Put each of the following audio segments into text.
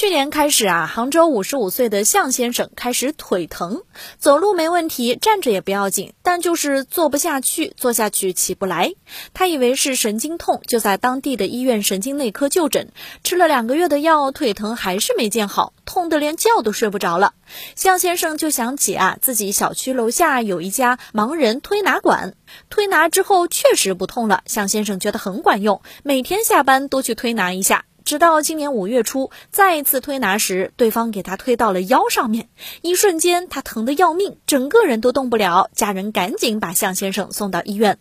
去年开始啊，杭州五十五岁的向先生开始腿疼，走路没问题，站着也不要紧，但就是坐不下去，坐下去起不来。他以为是神经痛，就在当地的医院神经内科就诊，吃了两个月的药，腿疼还是没见好，痛得连觉都睡不着了。向先生就想起啊，自己小区楼下有一家盲人推拿馆，推拿之后确实不痛了，向先生觉得很管用，每天下班都去推拿一下。直到今年五月初，再一次推拿时，对方给他推到了腰上面，一瞬间他疼得要命，整个人都动不了。家人赶紧把向先生送到医院，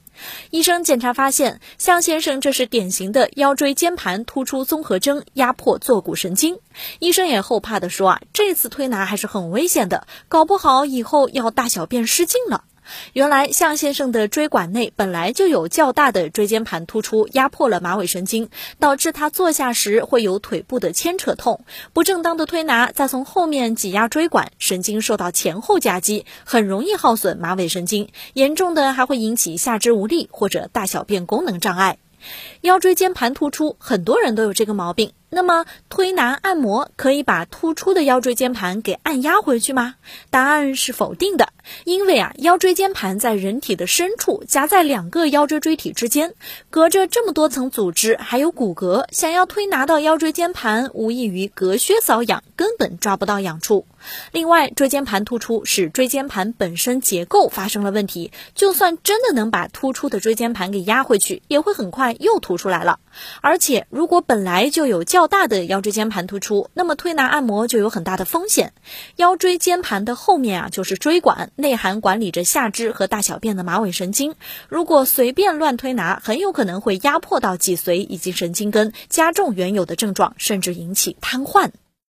医生检查发现，向先生这是典型的腰椎间盘突出综合征，压迫坐骨神经。医生也后怕的说啊，这次推拿还是很危险的，搞不好以后要大小便失禁了。原来向先生的椎管内本来就有较大的椎间盘突出，压迫了马尾神经，导致他坐下时会有腿部的牵扯痛。不正当的推拿，再从后面挤压椎管，神经受到前后夹击，很容易耗损马尾神经，严重的还会引起下肢无力或者大小便功能障碍。腰椎间盘突出，很多人都有这个毛病。那么，推拿按摩可以把突出的腰椎间盘给按压回去吗？答案是否定的。因为啊，腰椎间盘在人体的深处，夹在两个腰椎椎体之间，隔着这么多层组织，还有骨骼，想要推拿到腰椎间盘，无异于隔靴搔痒，根本抓不到痒处。另外，椎间盘突出使椎间盘本身结构发生了问题，就算真的能把突出的椎间盘给压回去，也会很快又凸出来了。而且，如果本来就有较大的腰椎间盘突出，那么推拿按摩就有很大的风险。腰椎间盘的后面啊，就是椎管。内含管理着下肢和大小便的马尾神经，如果随便乱推拿，很有可能会压迫到脊髓以及神经根，加重原有的症状，甚至引起瘫痪。